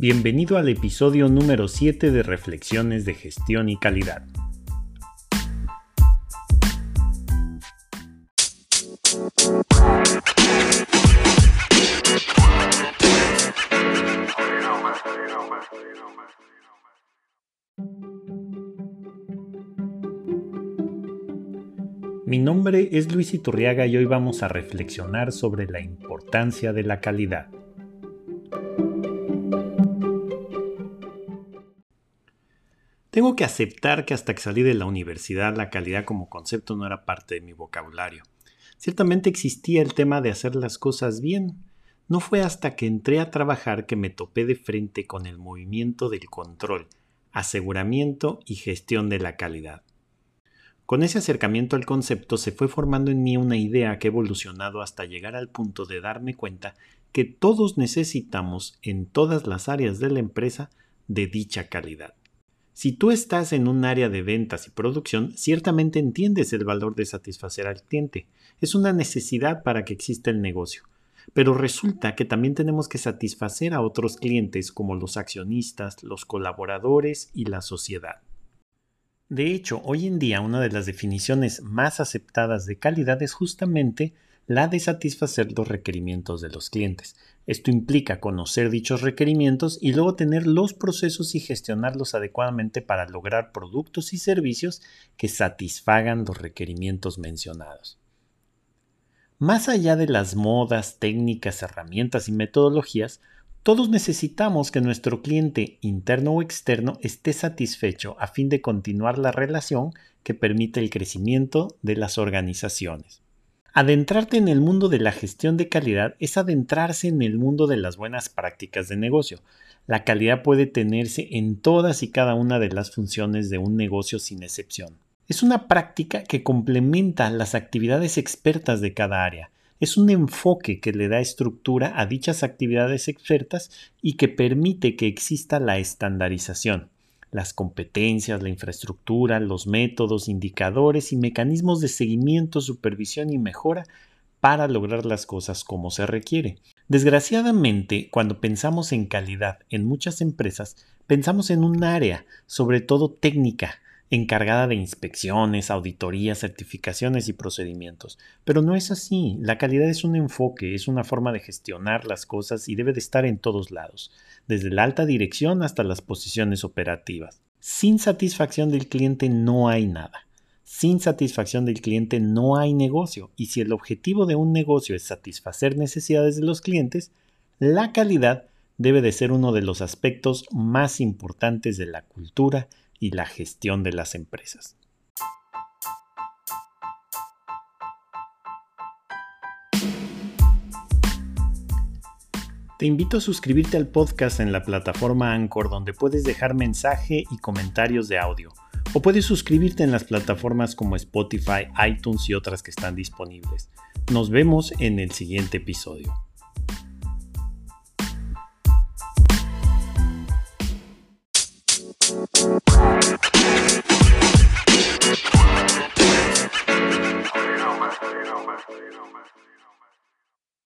Bienvenido al episodio número 7 de Reflexiones de Gestión y Calidad. Mi nombre es Luis Iturriaga y hoy vamos a reflexionar sobre la importancia de la calidad. Tengo que aceptar que hasta que salí de la universidad la calidad como concepto no era parte de mi vocabulario. Ciertamente existía el tema de hacer las cosas bien. No fue hasta que entré a trabajar que me topé de frente con el movimiento del control, aseguramiento y gestión de la calidad. Con ese acercamiento al concepto se fue formando en mí una idea que ha evolucionado hasta llegar al punto de darme cuenta que todos necesitamos en todas las áreas de la empresa de dicha calidad. Si tú estás en un área de ventas y producción, ciertamente entiendes el valor de satisfacer al cliente. Es una necesidad para que exista el negocio. Pero resulta que también tenemos que satisfacer a otros clientes como los accionistas, los colaboradores y la sociedad. De hecho, hoy en día una de las definiciones más aceptadas de calidad es justamente la de satisfacer los requerimientos de los clientes. Esto implica conocer dichos requerimientos y luego tener los procesos y gestionarlos adecuadamente para lograr productos y servicios que satisfagan los requerimientos mencionados. Más allá de las modas, técnicas, herramientas y metodologías, todos necesitamos que nuestro cliente interno o externo esté satisfecho a fin de continuar la relación que permite el crecimiento de las organizaciones. Adentrarte en el mundo de la gestión de calidad es adentrarse en el mundo de las buenas prácticas de negocio. La calidad puede tenerse en todas y cada una de las funciones de un negocio sin excepción. Es una práctica que complementa las actividades expertas de cada área es un enfoque que le da estructura a dichas actividades expertas y que permite que exista la estandarización, las competencias, la infraestructura, los métodos, indicadores y mecanismos de seguimiento, supervisión y mejora para lograr las cosas como se requiere. Desgraciadamente, cuando pensamos en calidad en muchas empresas, pensamos en un área, sobre todo técnica, encargada de inspecciones, auditorías, certificaciones y procedimientos. Pero no es así. La calidad es un enfoque, es una forma de gestionar las cosas y debe de estar en todos lados, desde la alta dirección hasta las posiciones operativas. Sin satisfacción del cliente no hay nada. Sin satisfacción del cliente no hay negocio. Y si el objetivo de un negocio es satisfacer necesidades de los clientes, la calidad debe de ser uno de los aspectos más importantes de la cultura y la gestión de las empresas. Te invito a suscribirte al podcast en la plataforma Anchor donde puedes dejar mensaje y comentarios de audio. O puedes suscribirte en las plataformas como Spotify, iTunes y otras que están disponibles. Nos vemos en el siguiente episodio.